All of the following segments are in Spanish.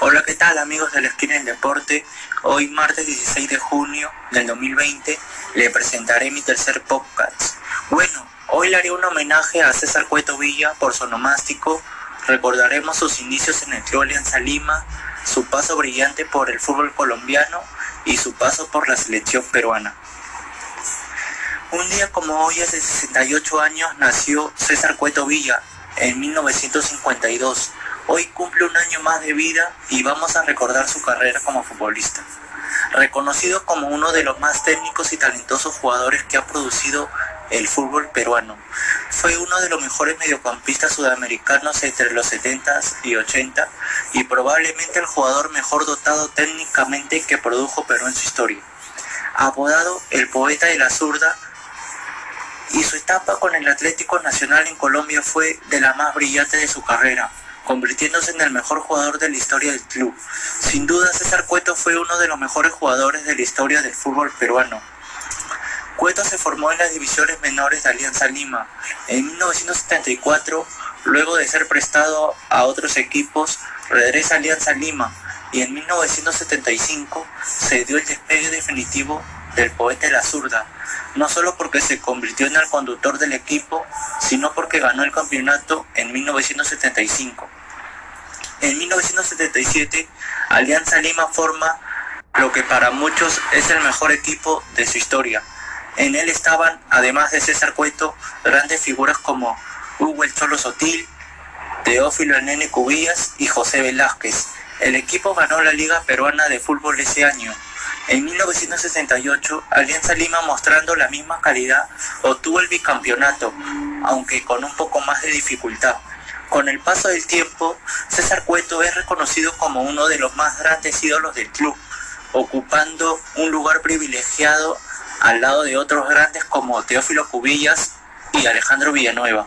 Hola, ¿qué tal amigos de la esquina del deporte? Hoy martes 16 de junio del 2020 le presentaré mi tercer podcast. Bueno, hoy le haré un homenaje a César Cueto Villa por su onomástico. Recordaremos sus inicios en el Club Alianza Lima, su paso brillante por el fútbol colombiano y su paso por la selección peruana. Un día como hoy, hace 68 años, nació César Cueto Villa en 1952. Hoy cumple un año más de vida y vamos a recordar su carrera como futbolista. Reconocido como uno de los más técnicos y talentosos jugadores que ha producido el fútbol peruano. Fue uno de los mejores mediocampistas sudamericanos entre los 70 y 80 y probablemente el jugador mejor dotado técnicamente que produjo Perú en su historia. Apodado el poeta de la zurda, y su etapa con el Atlético Nacional en Colombia fue de la más brillante de su carrera, convirtiéndose en el mejor jugador de la historia del club. Sin duda, César Cueto fue uno de los mejores jugadores de la historia del fútbol peruano. Cueto se formó en las divisiones menores de Alianza Lima. En 1974, luego de ser prestado a otros equipos, regresa a Alianza Lima y en 1975 se dio el despegue definitivo del poeta de la zurda, no solo porque se convirtió en el conductor del equipo, sino porque ganó el campeonato en 1975. En 1977, Alianza Lima forma lo que para muchos es el mejor equipo de su historia. En él estaban, además de César Cueto, grandes figuras como Hugo el Cholo Sotil, Teófilo el Nene Cubillas y José Velázquez. El equipo ganó la Liga Peruana de Fútbol ese año en 1968, Alianza Lima, mostrando la misma calidad, obtuvo el bicampeonato, aunque con un poco más de dificultad. Con el paso del tiempo, César Cueto es reconocido como uno de los más grandes ídolos del club, ocupando un lugar privilegiado al lado de otros grandes como Teófilo Cubillas y Alejandro Villanueva.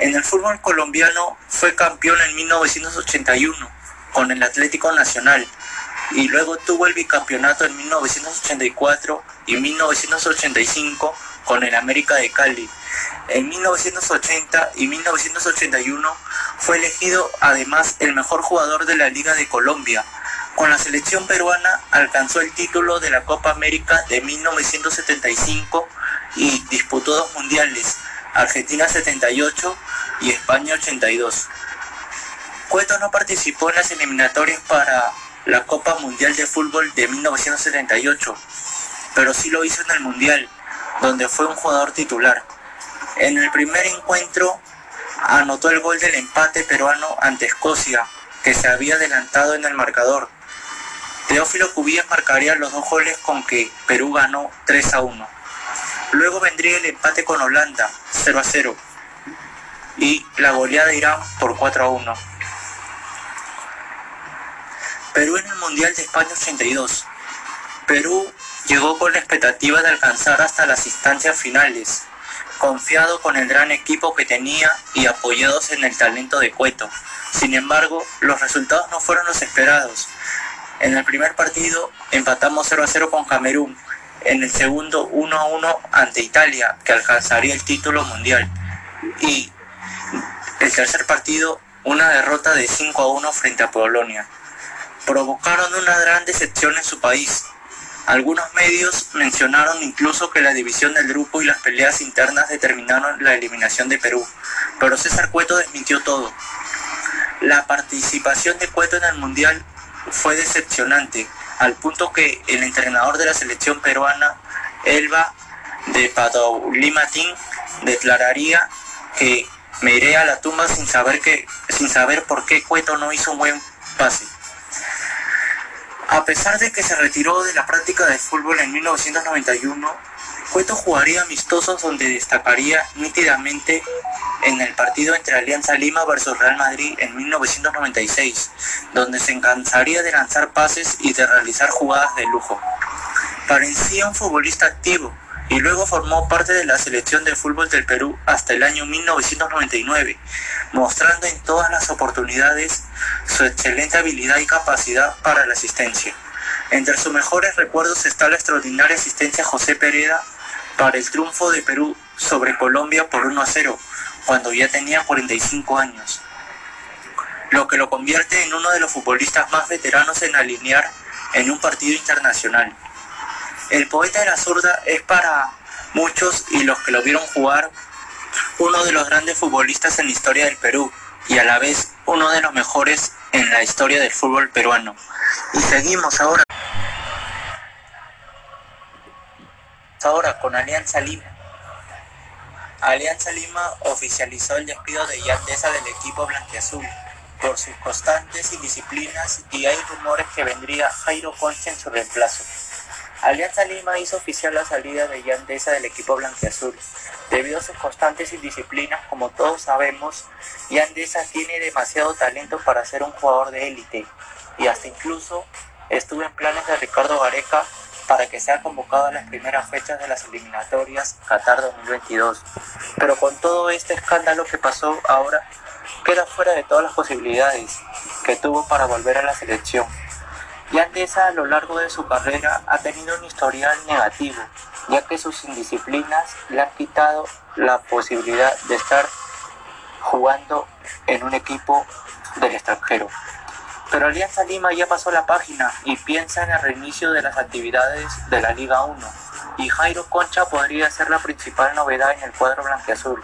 En el fútbol colombiano fue campeón en 1981 con el Atlético Nacional, y luego tuvo el bicampeonato en 1984 y 1985 con el América de Cali. En 1980 y 1981 fue elegido además el mejor jugador de la Liga de Colombia. Con la selección peruana alcanzó el título de la Copa América de 1975 y disputó dos mundiales, Argentina 78 y España 82. Cueto no participó en las eliminatorias para la Copa Mundial de Fútbol de 1978, pero sí lo hizo en el Mundial, donde fue un jugador titular. En el primer encuentro anotó el gol del empate peruano ante Escocia, que se había adelantado en el marcador. Teófilo Cubillas marcaría los dos goles con que Perú ganó 3 a 1. Luego vendría el empate con Holanda, 0 a 0, y la goleada de Irán por 4 a 1. Perú en el Mundial de España 82. Perú llegó con la expectativa de alcanzar hasta las instancias finales, confiado con el gran equipo que tenía y apoyados en el talento de Cueto. Sin embargo, los resultados no fueron los esperados. En el primer partido empatamos 0 a 0 con Camerún, en el segundo 1 a 1 ante Italia, que alcanzaría el título mundial. Y el tercer partido, una derrota de 5 a 1 frente a Polonia provocaron una gran decepción en su país. Algunos medios mencionaron incluso que la división del grupo y las peleas internas determinaron la eliminación de Perú, pero César Cueto desmintió todo. La participación de Cueto en el Mundial fue decepcionante, al punto que el entrenador de la selección peruana, Elba de Padoulimatín, declararía que me iré a la tumba sin saber, que, sin saber por qué Cueto no hizo un buen pase. A pesar de que se retiró de la práctica del fútbol en 1991, Cueto jugaría amistosos donde destacaría nítidamente en el partido entre Alianza Lima versus Real Madrid en 1996, donde se encansaría de lanzar pases y de realizar jugadas de lujo. Parecía un futbolista activo, y luego formó parte de la selección de fútbol del Perú hasta el año 1999, mostrando en todas las oportunidades su excelente habilidad y capacidad para la asistencia. Entre sus mejores recuerdos está la extraordinaria asistencia José Pereda para el triunfo de Perú sobre Colombia por 1 a 0, cuando ya tenía 45 años, lo que lo convierte en uno de los futbolistas más veteranos en alinear en un partido internacional. El poeta de la zurda es para muchos y los que lo vieron jugar uno de los grandes futbolistas en la historia del Perú y a la vez uno de los mejores en la historia del fútbol peruano. Y seguimos ahora. Ahora con Alianza Lima. Alianza Lima oficializó el despido de Yandesa del equipo blanqueazul por sus constantes indisciplinas y hay rumores que vendría Jairo Concha en su reemplazo. Alianza Lima hizo oficial la salida de Yandesa del equipo blanqueazul. Debido a sus constantes indisciplinas, como todos sabemos, Yandesa tiene demasiado talento para ser un jugador de élite y hasta incluso estuvo en planes de Ricardo Gareca para que sea convocado a las primeras fechas de las eliminatorias Qatar 2022. Pero con todo este escándalo que pasó ahora, queda fuera de todas las posibilidades que tuvo para volver a la selección. Yandesa a lo largo de su carrera ha tenido un historial negativo, ya que sus indisciplinas le han quitado la posibilidad de estar jugando en un equipo del extranjero. Pero Alianza Lima ya pasó la página y piensa en el reinicio de las actividades de la Liga 1, y Jairo Concha podría ser la principal novedad en el cuadro blanqueazul,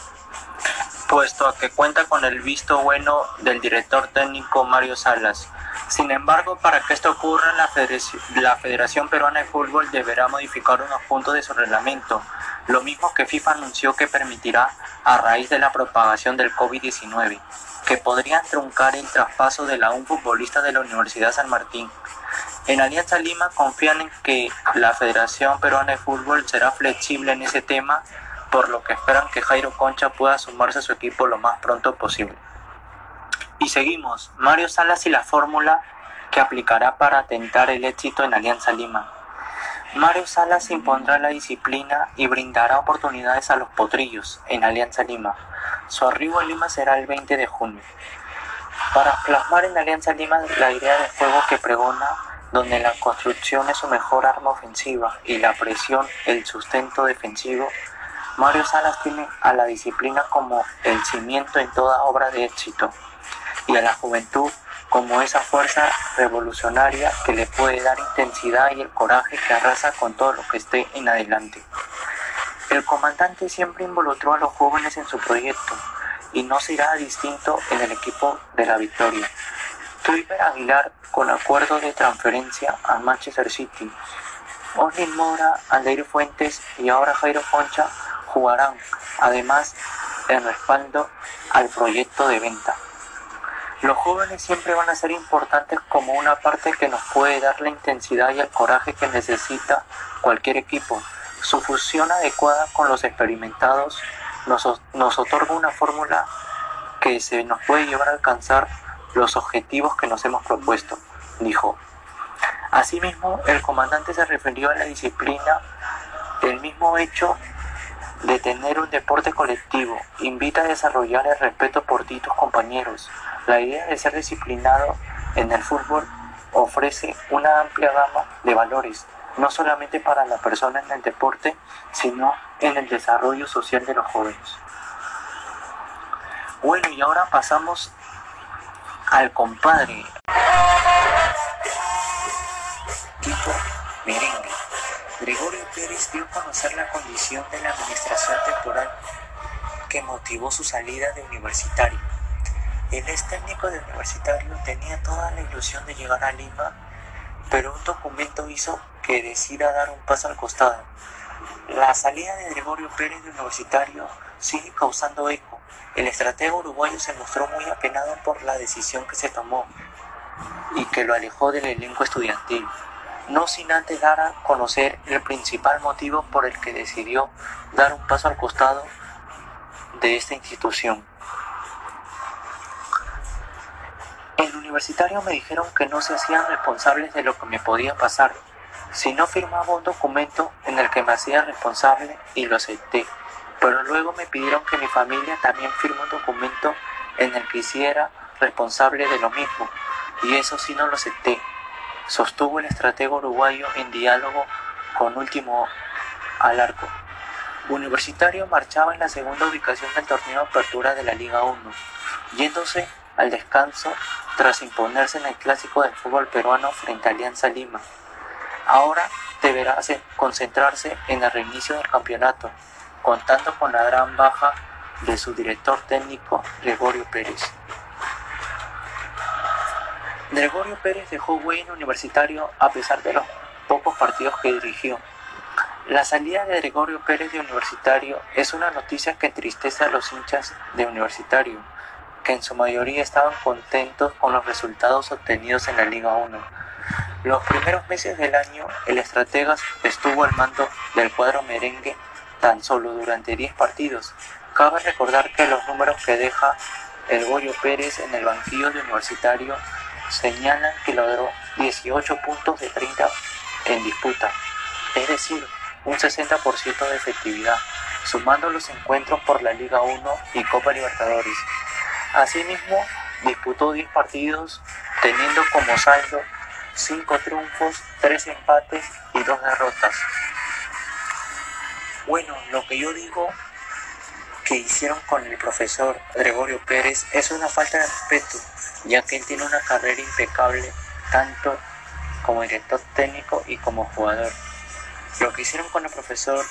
puesto a que cuenta con el visto bueno del director técnico Mario Salas. Sin embargo, para que esto ocurra, la Federación, Peruana de Fútbol deberá modificar unos puntos de su reglamento, lo mismo que FIFA anunció que permitirá a raíz de la propagación del COVID-19 que podrían truncar el traspaso de la un futbolista de la Universidad San Martín. En Alianza Lima confían en que la Federación Peruana de Fútbol será flexible en ese tema, por lo que esperan que Jairo Concha pueda sumarse a su equipo lo más pronto posible. Y seguimos, Mario Salas y la fórmula que aplicará para atentar el éxito en Alianza Lima. Mario Salas impondrá la disciplina y brindará oportunidades a los potrillos en Alianza Lima. Su arribo a Lima será el 20 de junio. Para plasmar en Alianza Lima la idea de juego que pregona, donde la construcción es su mejor arma ofensiva y la presión el sustento defensivo, Mario Salas tiene a la disciplina como el cimiento en toda obra de éxito y a la juventud como esa fuerza revolucionaria que le puede dar intensidad y el coraje que arrasa con todo lo que esté en adelante. El comandante siempre involucró a los jóvenes en su proyecto y no será distinto en el equipo de la victoria. Clipper Aguilar con acuerdo de transferencia a Manchester City. Osnin Mora, Aldeiro Fuentes y ahora Jairo Concha jugarán, además en respaldo al proyecto de venta. Los jóvenes siempre van a ser importantes como una parte que nos puede dar la intensidad y el coraje que necesita cualquier equipo. Su fusión adecuada con los experimentados nos, otorga una fórmula que se nos puede llevar a alcanzar los objetivos que nos hemos propuesto, dijo. Asimismo, el comandante se refirió a la disciplina del mismo hecho de tener un deporte colectivo. Invita a desarrollar el respeto por ti tus compañeros, la idea de ser disciplinado en el fútbol ofrece una amplia gama de valores, no solamente para la persona en el deporte, sino en el desarrollo social de los jóvenes. Bueno, y ahora pasamos al compadre. Tipo merengue. Gregorio Pérez dio a conocer la condición de la administración temporal que motivó su salida de universitario el ex técnico de universitario tenía toda la ilusión de llegar a Lima, pero un documento hizo que decida dar un paso al costado. La salida de Gregorio Pérez de universitario sigue causando eco. El estratega uruguayo se mostró muy apenado por la decisión que se tomó y que lo alejó del elenco estudiantil, no sin antes dar a conocer el principal motivo por el que decidió dar un paso al costado de esta institución. En universitario me dijeron que no se hacían responsables de lo que me podía pasar, si no firmaba un documento en el que me hacía responsable y lo acepté. Pero luego me pidieron que mi familia también firme un documento en el que hiciera responsable de lo mismo, y eso sí no lo acepté. Sostuvo el estratega uruguayo en diálogo con último al arco. Universitario marchaba en la segunda ubicación del torneo de apertura de la Liga 1, yéndose al descanso tras imponerse en el clásico del fútbol peruano frente a Alianza Lima. Ahora deberá concentrarse en el reinicio del campeonato, contando con la gran baja de su director técnico Gregorio Pérez. Gregorio Pérez dejó huella universitario a pesar de los pocos partidos que dirigió. La salida de Gregorio Pérez de Universitario es una noticia que entristece a los hinchas de Universitario, que en su mayoría estaban contentos con los resultados obtenidos en la Liga 1. Los primeros meses del año, el estratega estuvo al mando del cuadro merengue tan solo durante 10 partidos. Cabe recordar que los números que deja el Goyo Pérez en el banquillo de Universitario señalan que logró 18 puntos de 30 en disputa, es decir, un 60% de efectividad, sumando los encuentros por la Liga 1 y Copa Libertadores. Asimismo, disputó 10 partidos, teniendo como saldo 5 triunfos, 3 empates y 2 derrotas. Bueno, lo que yo digo que hicieron con el profesor Gregorio Pérez es una falta de respeto, ya que él tiene una carrera impecable tanto como director técnico y como jugador. Lo que hicieron con el profesor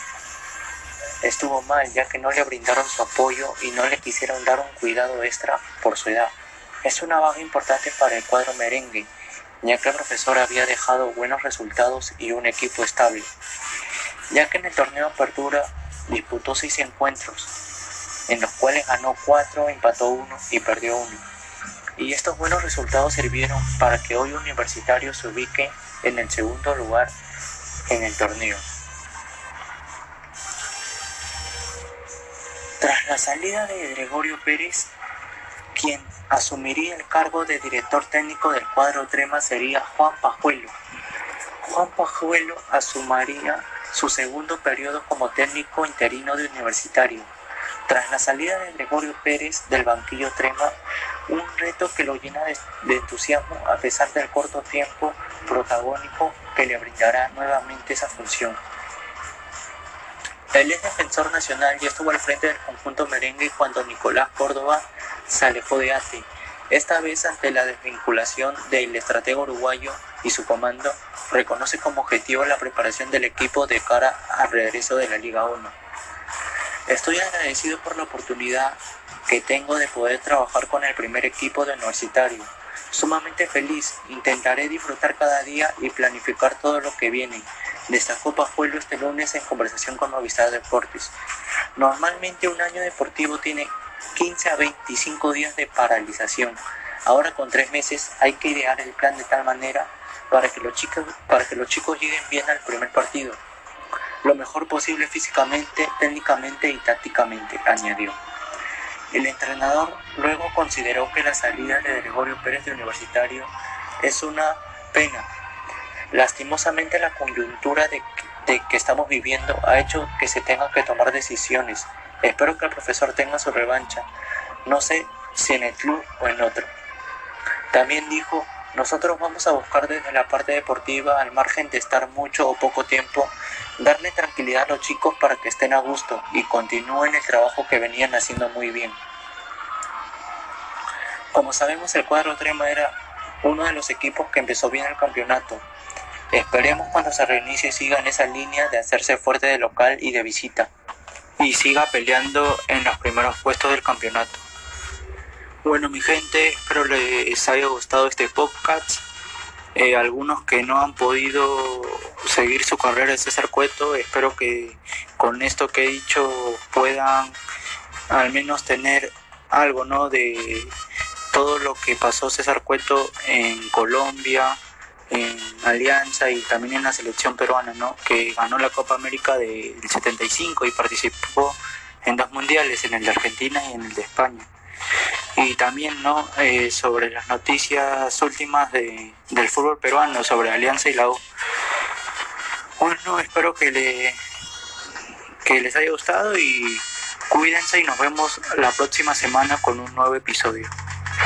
estuvo mal, ya que no le brindaron su apoyo y no le quisieron dar un cuidado extra por su edad. Es una baja importante para el cuadro merengue, ya que el profesor había dejado buenos resultados y un equipo estable, ya que en el torneo apertura disputó seis encuentros, en los cuales ganó cuatro, empató uno y perdió uno. Y estos buenos resultados sirvieron para que hoy Universitario se ubique en el segundo lugar en el torneo. Tras la salida de Gregorio Pérez, quien asumiría el cargo de director técnico del cuadro Trema sería Juan Pajuelo. Juan Pajuelo asumiría su segundo periodo como técnico interino de universitario. Tras la salida de Gregorio Pérez del banquillo Trema, un reto que lo llena de, entusiasmo a pesar del corto tiempo protagónico que le brindará nuevamente esa función. El ex defensor nacional ya estuvo al frente del conjunto merengue cuando Nicolás Córdoba se alejó de ATE, esta vez ante la desvinculación del estratega uruguayo y su comando, reconoce como objetivo la preparación del equipo de cara al regreso de la Liga 1. Estoy agradecido por la oportunidad que tengo de poder trabajar con el primer equipo de universitario. Sumamente feliz, intentaré disfrutar cada día y planificar todo lo que viene. Destacó Pajuelo este lunes en conversación con Movistar Deportes. Normalmente un año deportivo tiene 15 a 25 días de paralización. Ahora con tres meses hay que idear el plan de tal manera para que los chicos, para que los chicos lleguen bien al primer partido. Lo mejor posible físicamente, técnicamente y tácticamente, añadió. El entrenador luego consideró que la salida de Gregorio Pérez de Universitario es una pena. Lastimosamente la coyuntura de, que estamos viviendo ha hecho que se tengan que tomar decisiones. Espero que el profesor tenga su revancha. No sé si en el club o en otro. También dijo, nosotros vamos a buscar desde la parte deportiva, al margen de estar mucho o poco tiempo, darle tranquilidad a los chicos para que estén a gusto y continúen el trabajo que venían haciendo muy bien. Como sabemos, el cuadro Trema era uno de los equipos que empezó bien el campeonato. Esperemos cuando se reinicie siga en esa línea de hacerse fuerte de local y de visita y siga peleando en los primeros puestos del campeonato. Bueno, mi gente, espero les haya gustado este podcast. Eh, algunos que no han podido seguir su carrera de César Cueto, espero que con esto que he dicho puedan al menos tener algo, ¿no? De todo lo que pasó César Cueto en Colombia, en Alianza y también en la selección peruana, ¿no? Que ganó la Copa América del 75 y participó en dos mundiales, en el de Argentina y en el de España. Y también, ¿no? Eh, sobre las noticias últimas de, del fútbol peruano, sobre Alianza y la U. Bueno, espero que, le, que les haya gustado y cuídense y nos vemos la próxima semana con un nuevo episodio.